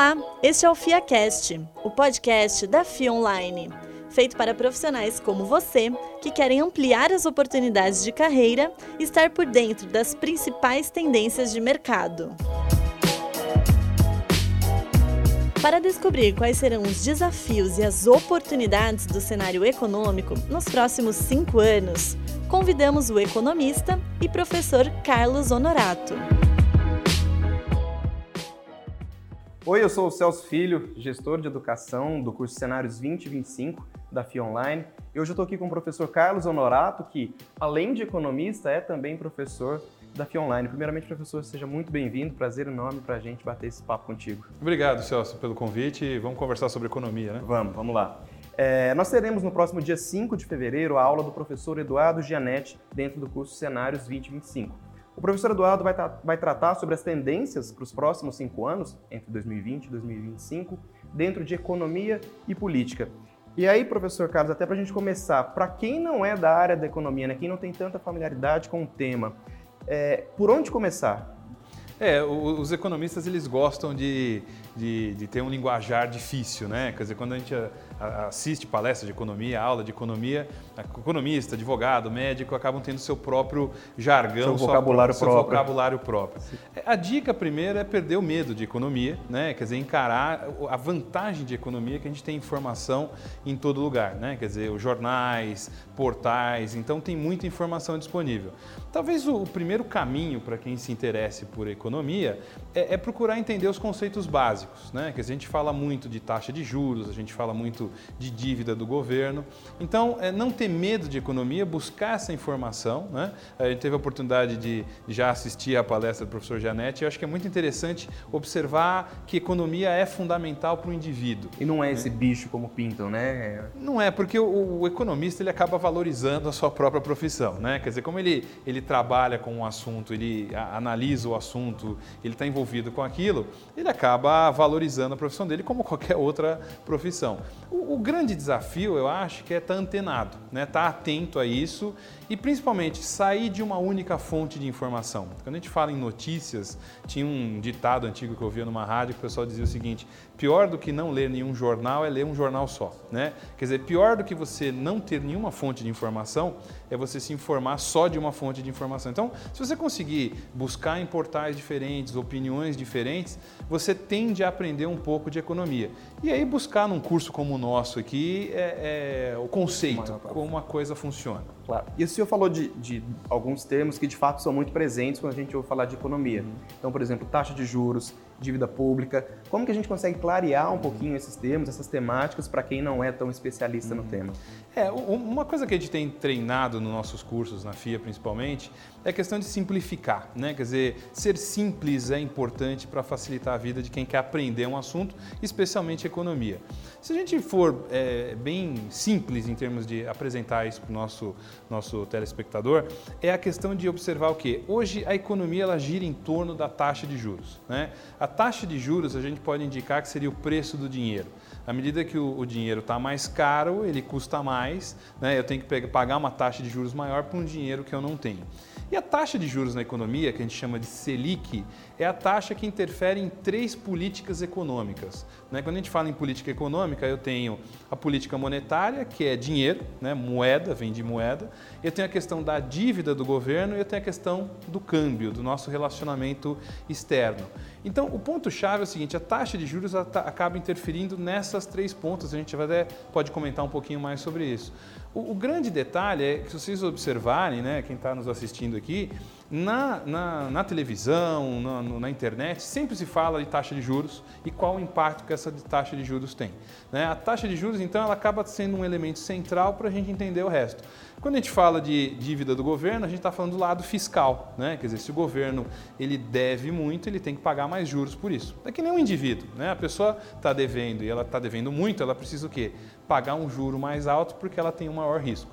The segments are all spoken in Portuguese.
Olá, este é o FIACast, o podcast da FIA Online, feito para profissionais como você que querem ampliar as oportunidades de carreira e estar por dentro das principais tendências de mercado. Para descobrir quais serão os desafios e as oportunidades do cenário econômico nos próximos cinco anos, convidamos o economista e professor Carlos Honorato. Oi, eu sou o Celso Filho, gestor de educação do curso Cenários 2025 da FIA Online. E hoje eu estou aqui com o professor Carlos Honorato, que, além de economista, é também professor da FIA Online. Primeiramente, professor, seja muito bem-vindo. Prazer enorme para a gente bater esse papo contigo. Obrigado, Celso, pelo convite. Vamos conversar sobre economia, né? Vamos, vamos lá. É, nós teremos no próximo dia 5 de fevereiro a aula do professor Eduardo Gianetti dentro do curso Cenários 2025. O professor Eduardo vai, tra vai tratar sobre as tendências para os próximos cinco anos, entre 2020 e 2025, dentro de economia e política. E aí, professor Carlos, até para a gente começar, para quem não é da área da economia, né, quem não tem tanta familiaridade com o tema, é, por onde começar? É, os economistas eles gostam de, de, de, ter um linguajar difícil, né? Quer dizer, quando a gente assiste palestra de economia, aula de economia, economista, advogado, médico acabam tendo seu próprio jargão, seu vocabulário seu próprio. vocabulário próprio. A dica primeira é perder o medo de economia, né? Quer dizer, encarar a vantagem de economia que a gente tem informação em todo lugar, né? Quer dizer, os jornais, portais, então tem muita informação disponível. Talvez o primeiro caminho para quem se interesse por economia é, é procurar entender os conceitos básicos, né? Que a gente fala muito de taxa de juros, a gente fala muito de dívida do governo. Então, é, não ter medo de economia, buscar essa informação. Né? A gente teve a oportunidade de já assistir à palestra do professor Janete e acho que é muito interessante observar que economia é fundamental para o indivíduo. E não é esse bicho como pintam, né? Não é, porque o, o, economista ele acaba valorizando a sua própria profissão. Né? Quer dizer, como ele, ele trabalha com um assunto, ele analisa o assunto, ele está envolvido com aquilo, ele acaba valorizando a profissão dele como qualquer outra profissão. O, o, grande desafio, eu acho, que é estar tá antenado, né? estar tá atento a isso e principalmente sair de uma única fonte de informação. Quando a gente fala em notícias, tinha um ditado antigo que eu ouvia numa rádio que o pessoal dizia o seguinte: pior do que não ler nenhum jornal é ler um jornal só. Né? Quer dizer, pior do que você não ter nenhuma fonte de informação é você se informar só de uma fonte de informação. Então, se você conseguir buscar em portais diferentes, opiniões diferentes, você tende a aprender um pouco de economia. E aí buscar num curso como o nosso aqui é, é o conceito, como a coisa funciona. Claro. E o senhor falou de, de, alguns termos que de fato são muito presentes quando a gente ouve falar de economia. Uhum. Então, por exemplo, taxa de juros, dívida pública. Como que a gente consegue clarear um pouquinho esses termos, essas temáticas, para quem não é tão especialista no uhum. tema? É, uma coisa que a gente tem treinado nos nossos cursos, na FIA principalmente, é a questão de simplificar. Né? Quer dizer, ser simples é importante para facilitar a vida de quem quer aprender um assunto, especialmente economia. Se a gente for é, bem simples em termos de apresentar isso para o nosso, nosso telespectador, é a questão de observar o que? Hoje a economia ela gira em torno da taxa de juros. Né? A taxa de juros a gente pode indicar que seria o preço do dinheiro. À medida que o, o dinheiro está mais caro, ele custa mais, né? eu tenho que pegar, pagar uma taxa de juros maior por um dinheiro que eu não tenho. E a taxa de juros na economia, que a gente chama de Selic, é a taxa que interfere em três políticas econômicas. Né? Quando a gente fala em política econômica, eu tenho a política monetária, que é dinheiro, né? moeda, vem de moeda. Eu tenho a questão da dívida do governo e eu tenho a questão do câmbio, do nosso relacionamento externo. Então, o ponto-chave é o seguinte: a taxa de juros tá, acaba interferindo nessas três pontas. A gente até pode comentar um pouquinho mais sobre isso. O, o grande detalhe é que, se vocês observarem, né, quem está nos assistindo aqui, na, na, na televisão, na, na, internet, sempre se fala de taxa de juros e qual o impacto que essa taxa de juros tem. Né? A taxa de juros, então, ela acaba sendo um elemento central para a gente entender o resto. Quando a gente fala de dívida do governo, a gente está falando do lado fiscal. Né? Quer dizer, se o governo ele deve muito, ele tem que pagar mais juros por isso. É que nem um indivíduo. Né? A pessoa está devendo e ela está devendo muito, ela precisa o quê? Pagar um juro mais alto porque ela tem um maior risco.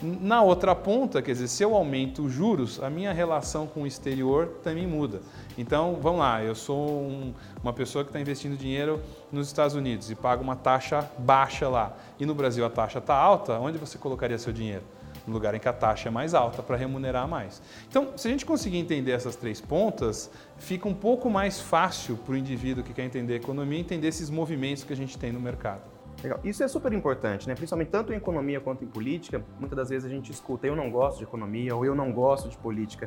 Na outra ponta, quer dizer, se eu aumento os juros, a minha relação com o exterior também muda. Então, vamos lá, eu sou um, uma pessoa que está investindo dinheiro nos Estados Unidos e paga uma taxa baixa lá. E no Brasil a taxa está alta, onde você colocaria seu dinheiro? no lugar em que a taxa é mais alta para remunerar mais. Então, se a gente conseguir entender essas três pontas, fica um pouco mais fácil para o indivíduo que quer entender economia entender esses movimentos que a gente tem no mercado. Legal. Isso é super importante, né? principalmente tanto em economia quanto em política. Muitas das vezes a gente escuta eu não gosto de economia ou eu não gosto de política.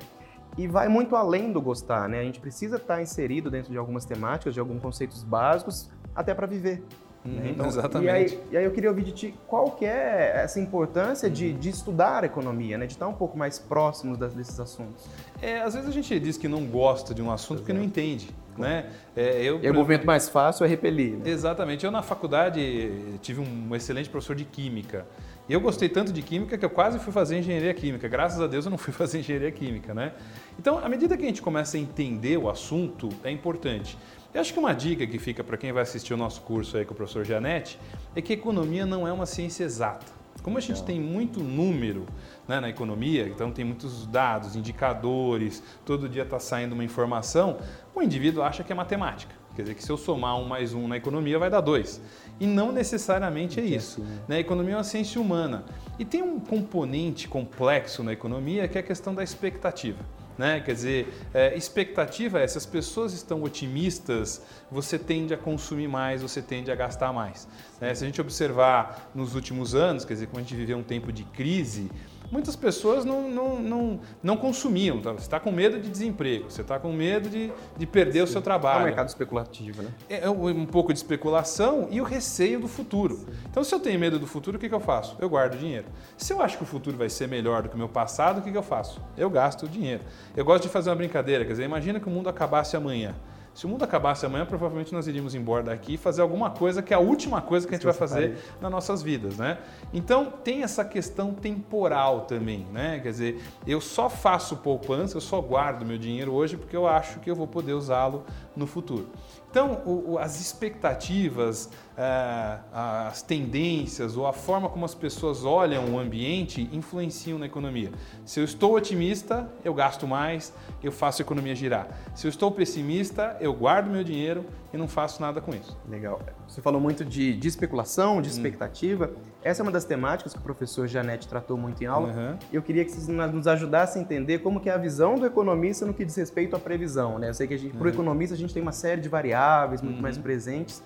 E vai muito além do gostar, né? A gente precisa estar inserido dentro de algumas temáticas, de alguns conceitos básicos, até para viver. Uhum, né? então, exatamente. E aí, e aí, eu queria ouvir de ti qual que é essa importância de, de estudar a economia, né? de estar um pouco mais próximos desses assuntos. É, às vezes a gente diz que não gosta de um assunto porque não entende. Né? É, eu, e o movimento mais fácil é repelir. Né? Exatamente. Eu na faculdade tive um excelente professor de química. E eu gostei tanto de química que eu quase fui fazer engenharia química. Graças a Deus eu não fui fazer engenharia química, né? Então, à medida que a gente começa a entender o assunto, é importante. Eu acho que uma dica que fica para quem vai assistir o nosso curso aí com o professor Janete é que economia não é uma ciência exata. Como a gente tem muito número né, na economia, então tem muitos dados, indicadores, todo dia está saindo uma informação, o indivíduo acha que é matemática. Quer dizer que se eu somar um mais um na economia vai dar dois. E não necessariamente é isso. Né? A economia é uma ciência humana. E tem um componente complexo na economia que é a questão da expectativa. Né? Quer dizer, é, expectativa é se as pessoas estão otimistas, você tende a consumir mais, você tende a gastar mais. Né? Se a gente observar nos últimos anos, quer dizer, quando a gente viveu um tempo de crise, muitas pessoas não, não, não, não consumiam. Tá? Você está com medo de desemprego, você está com medo de, de perder Sim. o seu trabalho. É um mercado especulativo, né? É, é um pouco de especulação e o receio do futuro. Então, se eu tenho medo do futuro, o que, que eu faço? Eu guardo dinheiro. Se eu acho que o futuro vai ser melhor do que o meu passado, o que, que eu faço? Eu gasto o dinheiro. Eu gosto de fazer uma brincadeira, quer dizer, imagina que o mundo acabasse amanhã. Se o mundo acabasse amanhã, provavelmente nós iríamos embora daqui e fazer alguma coisa que é a última coisa que a gente vai fazer nas nossas vidas, né? Então tem essa questão temporal também, né? Quer dizer, eu só faço poupança, eu só guardo meu dinheiro hoje porque eu acho que eu vou poder usá-lo no futuro. Então, o, o, as expectativas, é, as tendências ou a forma como as pessoas olham o ambiente influenciam na economia. Se eu estou otimista, eu gasto mais, eu faço a economia girar. Se eu estou pessimista, eu guardo meu dinheiro e não faço nada com isso. Legal. Você falou muito de, de especulação, de hum. expectativa. Essa é uma das temáticas que o professor Janete tratou muito em aula. Uhum. Eu queria que vocês nos ajudassem a entender como que é a visão do economista no que diz respeito à previsão. Né? Eu sei que uhum. para o economista a gente tem uma série de variáveis muito uhum. mais presentes.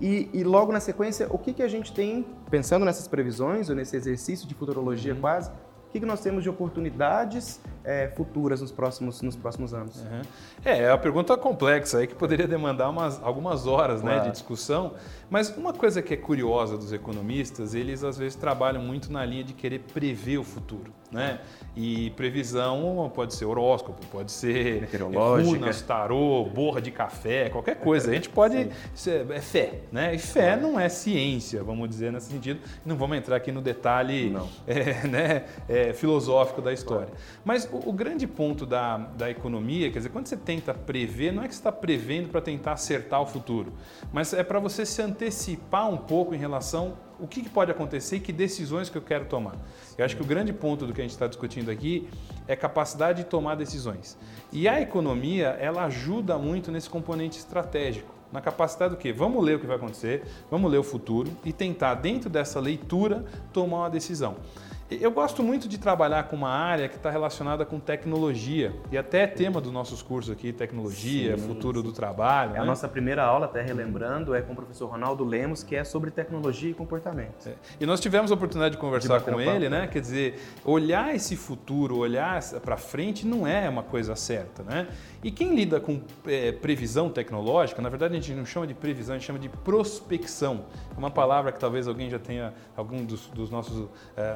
E, e, logo na sequência, o que, que a gente tem, pensando nessas previsões, ou nesse exercício de futurologia uhum. quase, o que, que nós temos de oportunidades é, futuras nos próximos, nos próximos anos? Uhum. É, é uma pergunta complexa aí que poderia demandar umas, algumas horas claro. né, de discussão, mas uma coisa que é curiosa dos economistas, eles às vezes trabalham muito na linha de querer prever o futuro. Né? E previsão pode ser horóscopo, pode ser runas, tarô, borra de café, qualquer coisa. A gente pode. Ser, é fé, né? E fé não é ciência, vamos dizer nesse sentido. Não vamos entrar aqui no detalhe é, né, é, filosófico da história. Mas o, o, grande ponto da, da economia, quer dizer, quando você tenta prever, não é que você está prevendo para tentar acertar o futuro, mas é para você se antecipar um pouco em relação o que, pode acontecer e que decisões que eu quero tomar. Eu acho que o grande ponto do que a gente está discutindo aqui é capacidade de tomar decisões. E a economia, ela ajuda muito nesse componente estratégico. Na capacidade do quê? Vamos ler o que vai acontecer, vamos ler o futuro e tentar, dentro dessa leitura, tomar uma decisão. Eu gosto muito de trabalhar com uma área que está relacionada com tecnologia e até tema dos nossos cursos aqui, tecnologia, sim, futuro sim. do trabalho. É né? A nossa primeira aula, até relembrando, é com o professor Ronaldo Lemos, que é sobre tecnologia e comportamento. É. E nós tivemos a oportunidade de conversar de com ele, né? Quer dizer, olhar esse futuro, olhar para frente não é uma coisa certa, né? E quem lida com é, previsão tecnológica, na verdade a gente não chama de previsão, a gente chama de prospecção. É uma palavra que talvez alguém já tenha, algum dos, dos nossos é,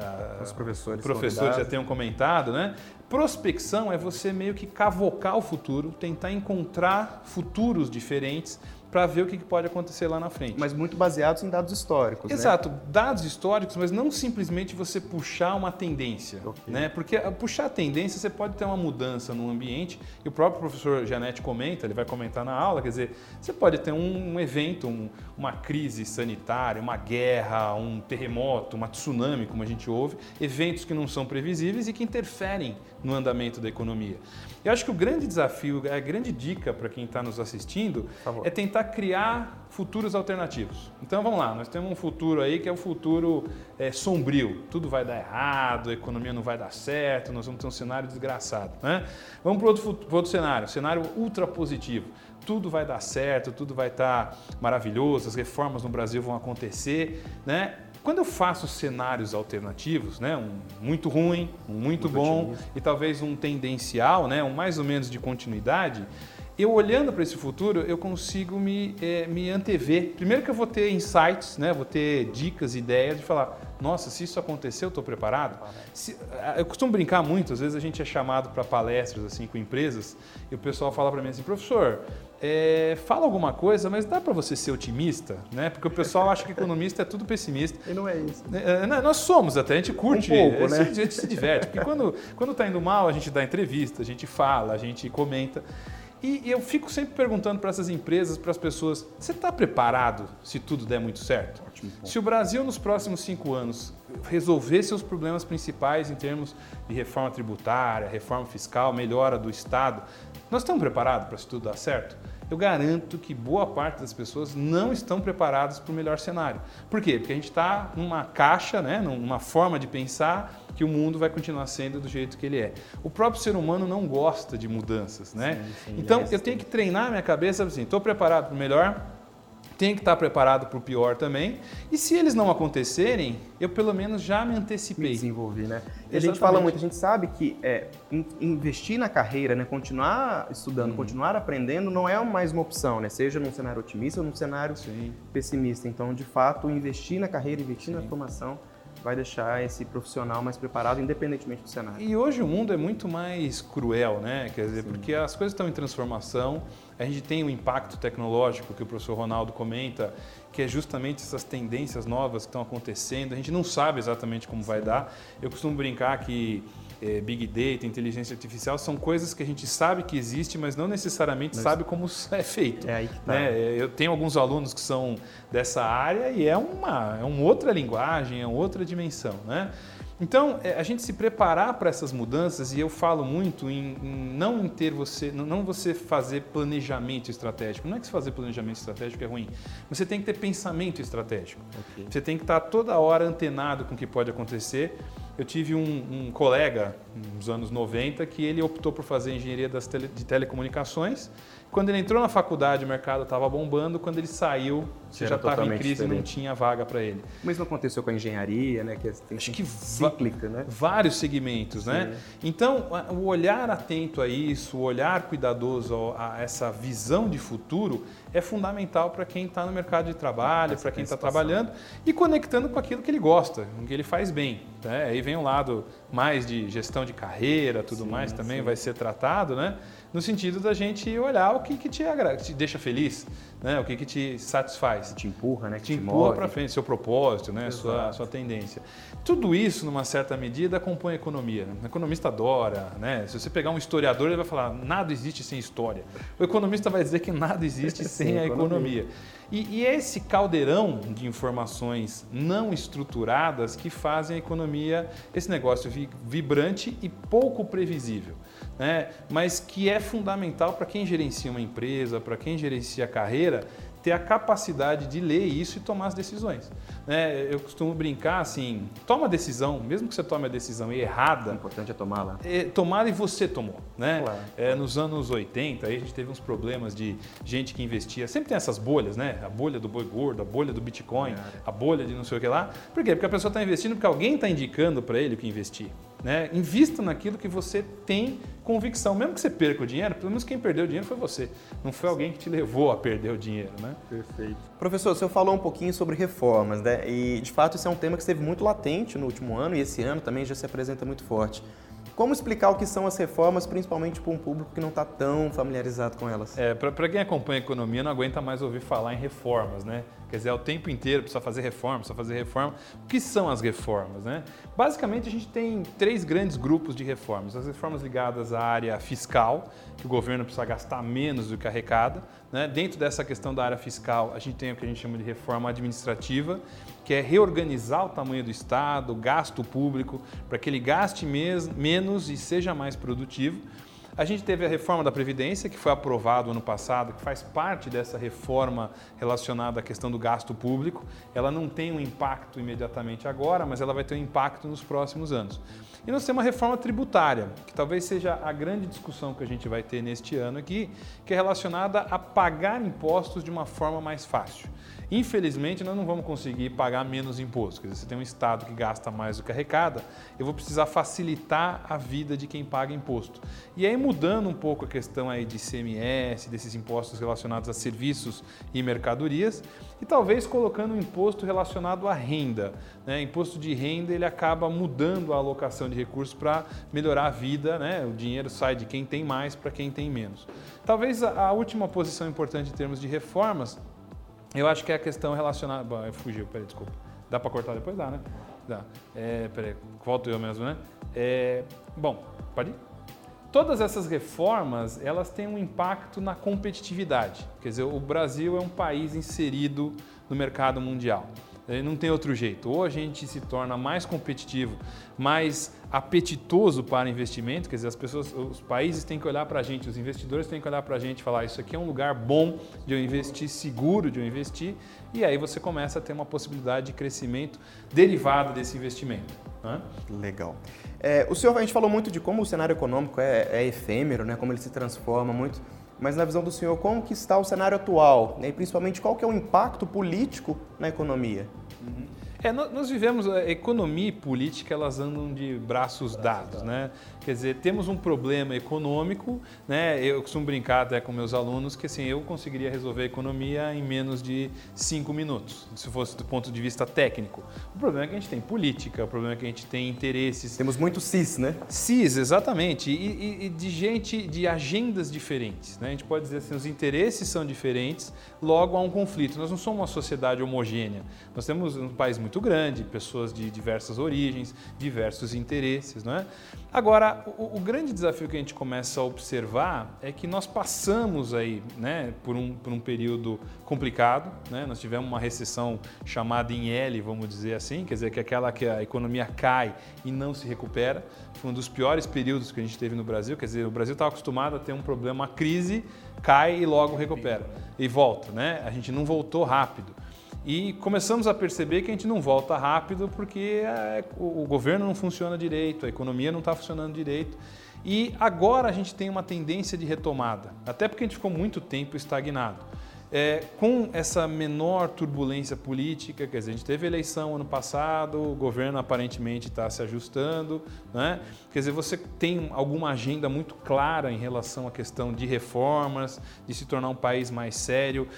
professores, professores já tenham comentado, né? Prospecção é você meio que cavocar o futuro, tentar encontrar futuros diferentes para ver o que pode acontecer lá na frente. Mas muito baseados em dados históricos. Né? Exato, né? dados históricos, mas não simplesmente você puxar uma tendência. Okay. Né? Porque ah, puxar a tendência, você pode ter uma mudança no ambiente, e o próprio professor Janete comenta, ele vai comentar na aula, quer dizer, você pode ter um, um evento, um, uma crise sanitária, uma guerra, um terremoto, uma tsunami, como a gente ouve, eventos que não são previsíveis e que interferem no andamento da economia. Eu acho que o grande desafio, a grande dica para quem está nos assistindo é tentar criar futuros alternativos. Então vamos lá, nós temos um futuro aí que é o um futuro é, sombrio. Tudo vai dar errado, a economia não vai dar certo, nós vamos ter um cenário desgraçado. Né? Vamos para outro, outro cenário, cenário ultra positivo tudo vai dar certo, tudo vai estar tá maravilhoso, as reformas no Brasil vão acontecer, né? Quando eu faço cenários alternativos, né, um muito ruim, um muito, muito bom otimista. e talvez um tendencial, né, um mais ou menos de continuidade, eu olhando para esse futuro, eu consigo me, é, me antever. Primeiro que eu vou ter insights, né, vou ter dicas, ideias de falar, nossa, se isso acontecer, eu estou preparado. Se, eu costumo brincar muito, às vezes a gente é chamado para palestras assim com empresas e o pessoal fala para mim assim, professor, é, fala alguma coisa, mas dá para você ser otimista, né? Porque o pessoal acha que economista é tudo pessimista. E não é isso. É, é nós somos até, a gente curte, um pouco, né? a gente se diverte. Porque quando, quando tá indo mal, a gente dá entrevista, a gente fala, a gente comenta. E eu fico sempre perguntando para essas empresas, para as pessoas: você está preparado se tudo der muito certo? Ótimo. Se o Brasil, nos próximos cinco anos, resolver seus problemas principais em termos de reforma tributária, reforma fiscal, melhora do Estado, nós estamos preparados para se tudo dar certo? Eu garanto que boa parte das pessoas não estão preparadas para o melhor cenário. Por quê? Porque a gente está numa caixa, né, numa forma de pensar que o mundo vai continuar sendo do jeito que ele é. O próprio ser humano não gosta de mudanças, né? Sim, sim, então é eu tenho que treinar minha cabeça assim, estou preparado para o melhor, tenho que estar preparado para o pior também. E se eles não acontecerem, eu pelo menos já me antecipei. Me desenvolvi, né? E a gente fala muito, a gente sabe que é, investir na carreira, né, continuar estudando, hum. continuar aprendendo, não é mais uma opção, né? Seja num cenário otimista ou num cenário Sim. pessimista. Então, de fato, investir na carreira, investir Sim. na formação vai deixar esse profissional mais preparado, independentemente do cenário. E hoje o mundo é muito mais cruel, né? Quer dizer, Sim. porque as coisas estão em transformação, a gente tem o impacto tecnológico que o professor Ronaldo comenta, que é justamente essas tendências novas que estão acontecendo, a gente não sabe exatamente como vai dar. Eu costumo brincar que é, Big Data, inteligência artificial, são coisas que a gente sabe que existe, mas não necessariamente mas sabe como é feito. É aí que tá. Né? Eu tenho alguns alunos que são dessa área e é uma, é uma outra linguagem, é uma outra dimensão. Né? Então, é, a gente se preparar para essas mudanças, e eu falo muito em, em, não em ter você, não você fazer planejamento estratégico. Não é que você fazer planejamento estratégico é ruim, você tem que ter pensamento estratégico. Okay. Você tem que estar toda hora antenado com o que pode acontecer eu tive um, um, colega, nos anos 90, que ele optou por fazer engenharia das tele, de telecomunicações. Quando ele entrou na faculdade, o mercado estava bombando. Quando ele saiu, você já estava em crise e não tinha vaga para ele. Mas não aconteceu com a engenharia, né? Que tem Acho que cíclica, né? Vários segmentos, né? Sim. né? Então, o olhar atento a isso, o olhar cuidadoso a essa visão de futuro é fundamental para quem está no mercado de trabalho, para quem está trabalhando e conectando com aquilo que ele gosta, com que ele faz bem. Né? Aí vem um lado mais de gestão de carreira, tudo sim, mais também sim. vai ser tratado, né? no sentido da gente olhar o que, que te, te deixa feliz, né? o que, que te satisfaz. Te empurra, né? Que te, te empurra para frente, seu propósito, né? sua, sua tendência. Tudo isso, numa certa medida, compõe a economia. Né? O economista adora. Né? Se você pegar um historiador, ele vai falar nada existe sem história. O economista vai dizer que nada existe sem a economia. E, e esse caldeirão de informações não estruturadas que fazem a economia, esse negócio vibrante e pouco previsível né? mas que é fundamental para quem gerencia uma empresa, para quem gerencia a carreira, ter a capacidade de ler isso e tomar as decisões. Né? Eu costumo brincar assim, toma a decisão, mesmo que você tome a decisão errada. O importante é tomá-la. É, tomada e você tomou. Né? Claro. É, nos anos 80, aí a gente teve uns problemas de gente que investia. Sempre tem essas bolhas, né? A bolha do boi gordo, a bolha do Bitcoin, a bolha de não sei o que lá. Por quê? Porque a pessoa está investindo porque alguém está indicando para ele o que investir. Né? Invista naquilo que você tem convicção. Mesmo que você perca o dinheiro, pelo menos quem perdeu o dinheiro foi você. Não foi alguém que te levou a perder o dinheiro. Né? Perfeito. Professor, o senhor falou um pouquinho sobre reformas, né? E de fato isso é um tema que esteve muito latente no último ano e esse ano também já se apresenta muito forte. Como explicar o que são as reformas, principalmente para um público que não está tão familiarizado com elas? É, para quem acompanha a economia, não aguenta mais ouvir falar em reformas, né? Quer dizer, é o tempo inteiro precisa fazer reforma, precisa fazer reforma. O que são as reformas? Né? Basicamente, a gente tem três grandes grupos de reformas. As reformas ligadas à área fiscal, que o governo precisa gastar menos do que arrecada. Né? Dentro dessa questão da área fiscal, a gente tem o que a gente chama de reforma administrativa, que é reorganizar o tamanho do Estado, o gasto público, para que ele gaste menos e seja mais produtivo. A gente teve a reforma da Previdência, que foi aprovada ano passado, que faz parte dessa reforma relacionada à questão do gasto público. Ela não tem um impacto imediatamente agora, mas ela vai ter um impacto nos próximos anos. E nós temos uma reforma tributária, que talvez seja a grande discussão que a gente vai ter neste ano aqui, que é relacionada a pagar impostos de uma forma mais fácil. Infelizmente, nós não vamos conseguir pagar menos imposto. Quer dizer, você tem um Estado que gasta mais do que arrecada, eu vou precisar facilitar a vida de quem paga imposto. E aí, mudando um pouco a questão aí de ICMS, desses impostos relacionados a serviços e mercadorias, e talvez colocando um imposto relacionado à renda. Né? Imposto de renda ele acaba mudando a alocação de recursos para melhorar a vida, né? o dinheiro sai de quem tem mais para quem tem menos. Talvez a última posição importante em termos de reformas eu acho que é a questão relacionada. Bom, fugiu, peraí, desculpa. Dá para cortar depois? Dá, né? Dá. É, peraí, volto eu mesmo, né? É, bom, pode ir? Todas essas reformas, elas têm um impacto na competitividade. Quer dizer, o Brasil é um país inserido no mercado mundial. Não tem outro jeito. Ou a gente se torna mais competitivo, mais apetitoso para investimento, quer dizer, as pessoas, os países têm que olhar para a gente, os investidores têm que olhar para a gente e falar: isso aqui é um lugar bom de eu investir, seguro de eu investir, e aí você começa a ter uma possibilidade de crescimento derivado desse investimento. Né? Legal. É, o senhor, a gente falou muito de como o cenário econômico é, é efêmero, né? como ele se transforma muito mas na visão do senhor, como que está o cenário atual? Né? E principalmente, qual que é o impacto político na economia? Uhum. É, nós vivemos, a economia e política, elas andam de braços dados, né? Quer dizer, temos um problema econômico, né? Eu costumo brincar até com meus alunos que assim, eu conseguiria resolver a economia em menos de cinco minutos, se fosse do ponto de vista técnico. O problema é que a gente tem política, o problema é que a gente tem interesses. Temos muito CIS, né? CIS, exatamente. E, e, e de gente, de agendas diferentes. Né? A gente pode dizer assim, os interesses são diferentes, logo há um conflito. Nós não somos uma sociedade homogênea. Nós temos um país muito grande, pessoas de diversas origens, diversos interesses, não é? Agora, o, o, grande desafio que a gente começa a observar é que nós passamos aí né, por, um, por um período complicado. Né? Nós tivemos uma recessão chamada em L, vamos dizer assim, quer dizer, que é aquela que a economia cai e não se recupera. Foi um dos piores períodos que a gente teve no Brasil. Quer dizer, o Brasil estava acostumado a ter um problema, uma crise, cai e logo recupera. E volta, né? A gente não voltou rápido. E começamos a perceber que a gente não volta rápido porque é, o governo não funciona direito, a economia não está funcionando direito. E agora a gente tem uma tendência de retomada, até porque a gente ficou muito tempo estagnado. É, com essa menor turbulência política, quer dizer, a gente teve eleição ano passado, o governo aparentemente está se ajustando, né? quer dizer, você tem alguma agenda muito clara em relação à questão de reformas, de se tornar um país mais sério,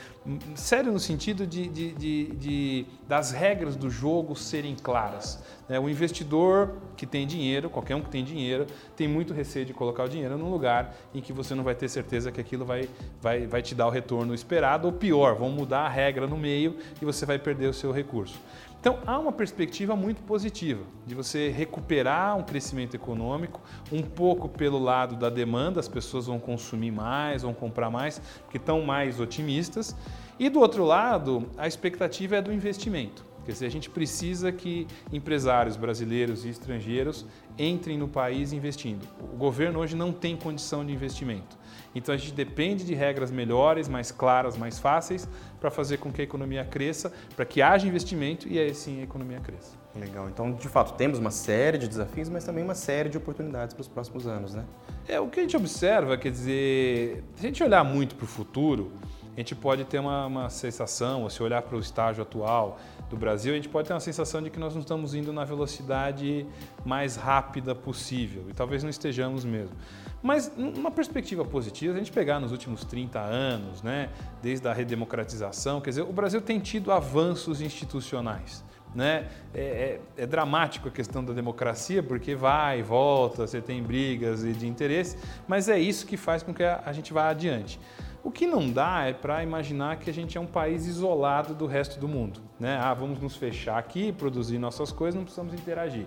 sério no sentido de, de, de, de das regras do jogo serem claras. Né? O investidor que tem dinheiro, qualquer um que tem dinheiro, tem muito receio de colocar o dinheiro num lugar em que você não vai ter certeza que aquilo vai, vai, vai te dar o retorno esperado, ou pior, vão mudar a regra no meio e você vai perder o seu recurso. Então, há uma perspectiva muito positiva de você recuperar um crescimento econômico, um pouco pelo lado da demanda, as pessoas vão consumir mais, vão comprar mais, porque estão mais otimistas. E do outro lado, a expectativa é do investimento. Quer dizer, a gente precisa que empresários brasileiros e estrangeiros entrem no país investindo. O governo hoje não tem condição de investimento. Então a gente depende de regras melhores, mais claras, mais fáceis, para fazer com que a economia cresça, para que haja investimento e aí sim a economia cresça. Legal. Então, de fato, temos uma série de desafios, mas também uma série de oportunidades para os próximos anos, né? É, o que a gente observa, quer dizer, se a gente olhar muito para o futuro, a gente pode ter uma, uma sensação, ou se olhar para o estágio atual do Brasil, a gente pode ter uma sensação de que nós não estamos indo na velocidade mais rápida possível, e talvez não estejamos mesmo. Mas, numa perspectiva positiva, a gente pegar nos últimos 30 anos, né, desde a redemocratização, quer dizer, o Brasil tem tido avanços institucionais. Né? É, é, é, dramático a questão da democracia, porque vai e volta, você tem brigas de interesse, mas é isso que faz com que a, a gente vá adiante. O que não dá é para imaginar que a gente é um país isolado do resto do mundo. Né? Ah, vamos nos fechar aqui, produzir nossas coisas, não precisamos interagir.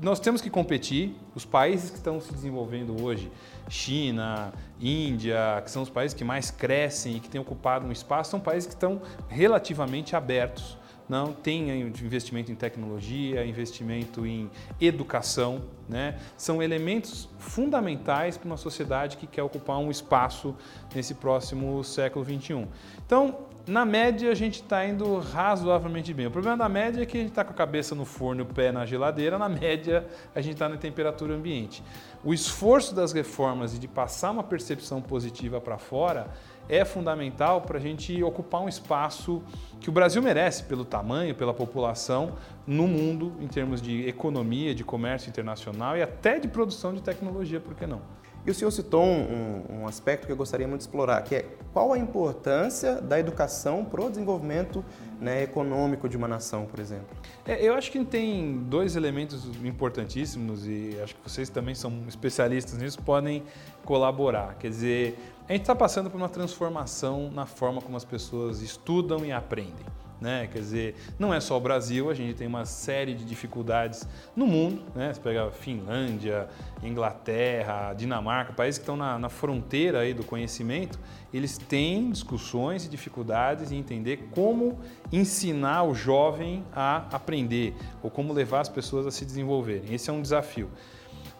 Nós temos que competir. Os países que estão se desenvolvendo hoje, China, Índia, que são os países que mais crescem e que têm ocupado um espaço, são países que estão relativamente abertos. Não tem investimento em tecnologia, investimento em educação, né, são elementos fundamentais para uma sociedade que quer ocupar um espaço nesse próximo século XXI. Então, na média, a gente está indo razoavelmente bem. O problema da média é que a gente está com a cabeça no forno e o pé na geladeira. Na média, a gente está na temperatura ambiente. O esforço das reformas e de passar uma percepção positiva para fora é fundamental para a gente ocupar um espaço que o Brasil merece pelo tamanho, pela população no mundo, em termos de economia, de comércio internacional e até de produção de tecnologia, por que não? E o senhor citou um, um, aspecto que eu gostaria muito de explorar, que é qual a importância da educação para o desenvolvimento né, econômico de uma nação, por exemplo? É, eu acho que tem dois elementos importantíssimos e acho que vocês também são especialistas nisso, podem colaborar. Quer dizer, a gente está passando por uma transformação na forma como as pessoas estudam e aprendem. Né? Quer dizer, não é só o Brasil, a gente tem uma série de dificuldades no mundo. Né? Você pega Finlândia, Inglaterra, Dinamarca, países que estão na, na fronteira aí do conhecimento, eles têm discussões e dificuldades em entender como ensinar o jovem a aprender ou como levar as pessoas a se desenvolverem. Esse é um desafio.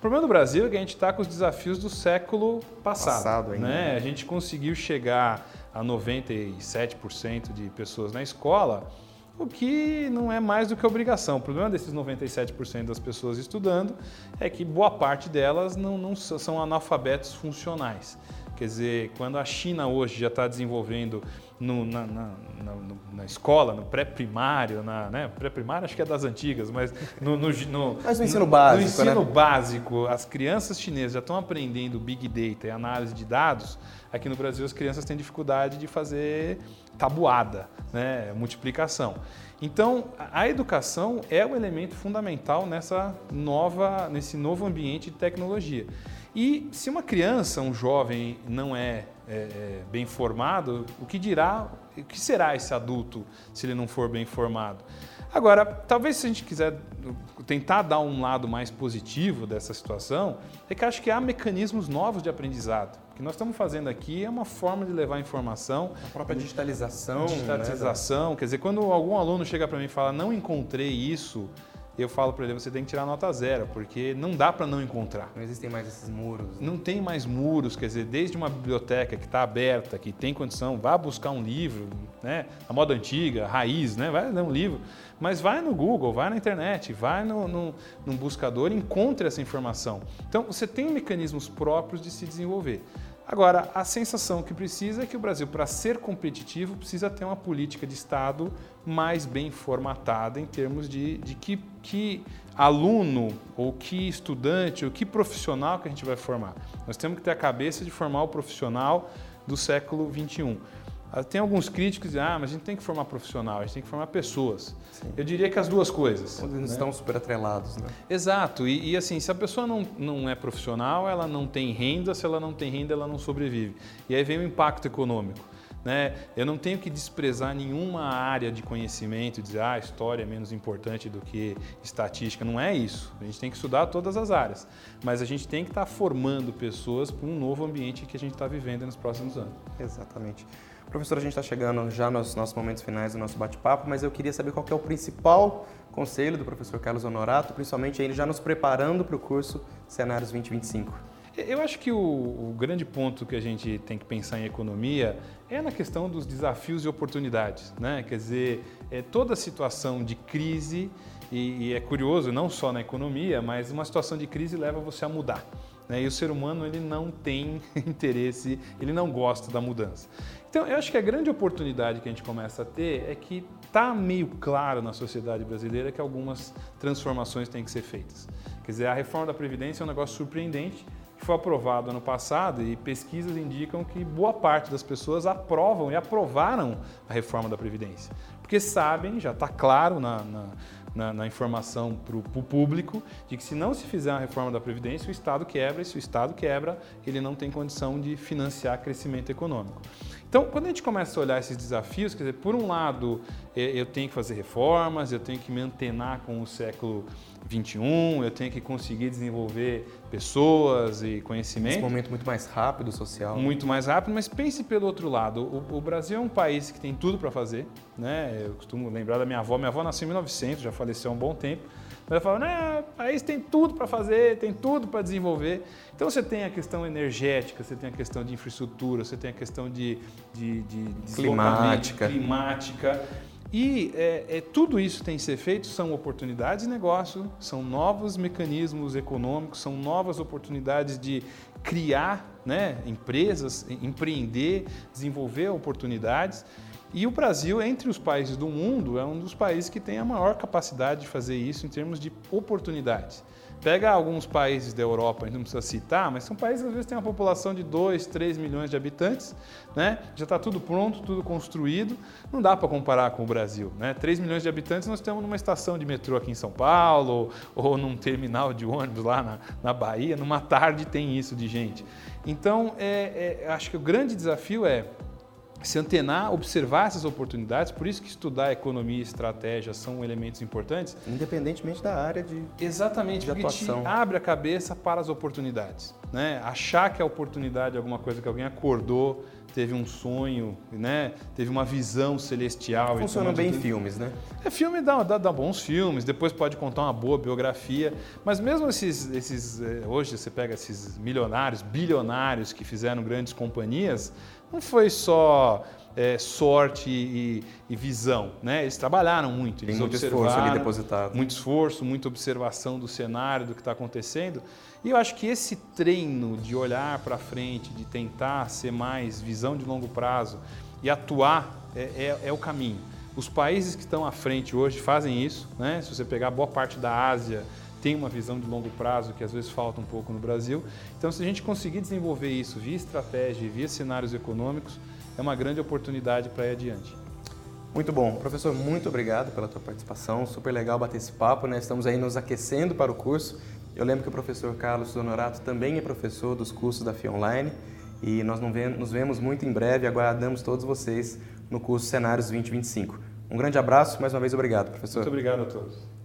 O problema do Brasil é que a gente está com os desafios do século passado. passado ainda. Né? A gente conseguiu chegar a 97% de pessoas na escola, o que não é mais do que obrigação. O problema desses 97% das pessoas estudando é que boa parte delas não, não são analfabetos funcionais. Quer dizer, quando a China hoje já está desenvolvendo no, na, na, na, na, escola, no pré-primário, na né? pré-primário acho que é das antigas, mas no, no, no, mas no ensino básico, no ensino né? básico, as crianças chinesas já estão aprendendo Big Data e análise de dados. Aqui no Brasil as crianças têm dificuldade de fazer tabuada, né? multiplicação. Então, a educação é um elemento fundamental nessa nova, nesse novo ambiente de tecnologia. E se uma criança, um jovem, não é, é, é, bem formado, o que dirá, o que será esse adulto se ele não for bem formado? Agora, talvez se a gente quiser tentar dar um lado mais positivo dessa situação, é que acho que há mecanismos novos de aprendizado. O que nós estamos fazendo aqui é uma forma de levar informação. A própria digitalização. Digitalização. Né? Quer dizer, quando algum aluno chega para mim e fala, não encontrei isso, eu falo para ele, você tem que tirar nota zero, porque não dá para não encontrar. Não existem mais esses muros. Né? Não tem mais muros, quer dizer, desde uma biblioteca que está aberta, que tem condição, vá buscar um livro, né, a moda antiga, raiz, né, vai ler um livro, mas vai no Google, vai na internet, vai no, no, no buscador, encontre essa informação. Então, você tem mecanismos próprios de se desenvolver. Agora, a sensação que precisa é que o Brasil, para ser competitivo, precisa ter uma política de Estado mais bem formatada em termos de, de que, que aluno, ou que estudante, ou que profissional que a gente vai formar. Nós temos que ter a cabeça de formar o profissional do século XXI. Ah, tem alguns críticos que dizem, ah, mas a gente tem que formar profissional, a gente tem que formar pessoas. Sim. Eu diria que as duas coisas. Eles né? estão super atrelados, né? Exato. E, e, assim, se a pessoa não, não é profissional, ela não tem renda, se ela não tem renda, ela não sobrevive. E aí vem o impacto econômico. Né? Eu não tenho que desprezar nenhuma área de conhecimento, dizer ah, história é menos importante do que estatística. Não é isso. A gente tem que estudar todas as áreas. Mas a gente tem que estar formando pessoas para um novo ambiente que a gente está vivendo nos próximos anos. Exatamente. Professor, a gente está chegando já nos nossos momentos finais do nosso bate-papo, mas eu queria saber qual é o principal conselho do professor Carlos Honorato, principalmente ele já nos preparando para o curso Cenários 2025. Eu acho que o, o, grande ponto que a gente tem que pensar em economia é na questão dos desafios e oportunidades. Né? Quer dizer, é toda situação de crise, e, e é curioso, não só na economia, mas uma situação de crise leva você a mudar. Né? E o ser humano ele não tem interesse, ele não gosta da mudança. Então, eu acho que a grande oportunidade que a gente começa a ter é que está meio claro na sociedade brasileira que algumas transformações têm que ser feitas. Quer dizer, a reforma da Previdência é um negócio surpreendente, foi aprovado ano passado e pesquisas indicam que boa parte das pessoas aprovam e aprovaram a reforma da Previdência. Porque sabem, já está claro na, na, na, na informação para o público, de que se não se fizer a reforma da Previdência, o Estado quebra, e se o Estado quebra, ele não tem condição de financiar crescimento econômico. Então, quando a gente começa a olhar esses desafios, quer dizer, por um lado, eu tenho que fazer reformas, eu tenho que me antenar com o século 21, eu tenho que conseguir desenvolver pessoas e conhecimento. Esse momento muito mais rápido social. Muito mais rápido, mas pense pelo outro lado. O, o Brasil é um país que tem tudo para fazer. Né? Eu costumo lembrar da minha avó. Minha avó nasceu em 1900, já faleceu há um bom tempo. Eu falo, né, país tem tudo para fazer, tem tudo para desenvolver. Então você tem a questão energética, você tem a questão de infraestrutura, você tem a questão de, de, de climática. climática. E é, é, tudo isso tem que ser feito, são oportunidades de negócio, são novos mecanismos econômicos, são novas oportunidades de criar né, empresas, empreender, desenvolver oportunidades. E o Brasil, entre os países do mundo, é um dos países que tem a maior capacidade de fazer isso em termos de oportunidades. Pega alguns países da Europa, a gente não precisa citar, mas são países que às vezes têm uma população de 2, 3 milhões de habitantes, né? já está tudo pronto, tudo construído, não dá para comparar com o Brasil. Né? 3 milhões de habitantes nós temos numa estação de metrô aqui em São Paulo, ou, num terminal de ônibus lá na, na Bahia, numa tarde tem isso de gente. Então, é, é, acho que o grande desafio é se antenar, observar essas oportunidades, por isso que estudar economia e estratégia são elementos importantes. Independentemente da área de Exatamente, de porque atuação. te abre a cabeça para as oportunidades. Né? Achar que a oportunidade é alguma coisa que alguém acordou, teve um sonho, né? teve uma visão celestial. Funciona bem em filmes, né? É, filme dá, dá, dá, bons filmes, depois pode contar uma boa biografia, mas mesmo esses, esses, eh, hoje você pega esses milionários, bilionários que fizeram grandes companhias, não foi só é, sorte e, e, visão, né? Eles trabalharam muito, eles Tem muito esforço ali depositado. Muito esforço, muita observação do cenário, do que está acontecendo. E eu acho que esse treino de olhar para frente, de tentar ser mais visão de longo prazo e atuar é, é, é o caminho. Os países que estão à frente hoje fazem isso, né? Se você pegar boa parte da Ásia, tem uma visão de longo prazo que às vezes falta um pouco no Brasil. Então, se a gente conseguir desenvolver isso via estratégia e via cenários econômicos, é uma grande oportunidade para ir adiante. Muito bom. Professor, muito obrigado pela tua participação. Super legal bater esse papo, né? Estamos aí nos aquecendo para o curso. Eu lembro que o professor Carlos Donorato também é professor dos cursos da FIA Online e nós nos vemos muito em breve. Aguardamos todos vocês no curso Cenários 2025. Um grande abraço, mais uma vez obrigado, professor. Muito obrigado a todos.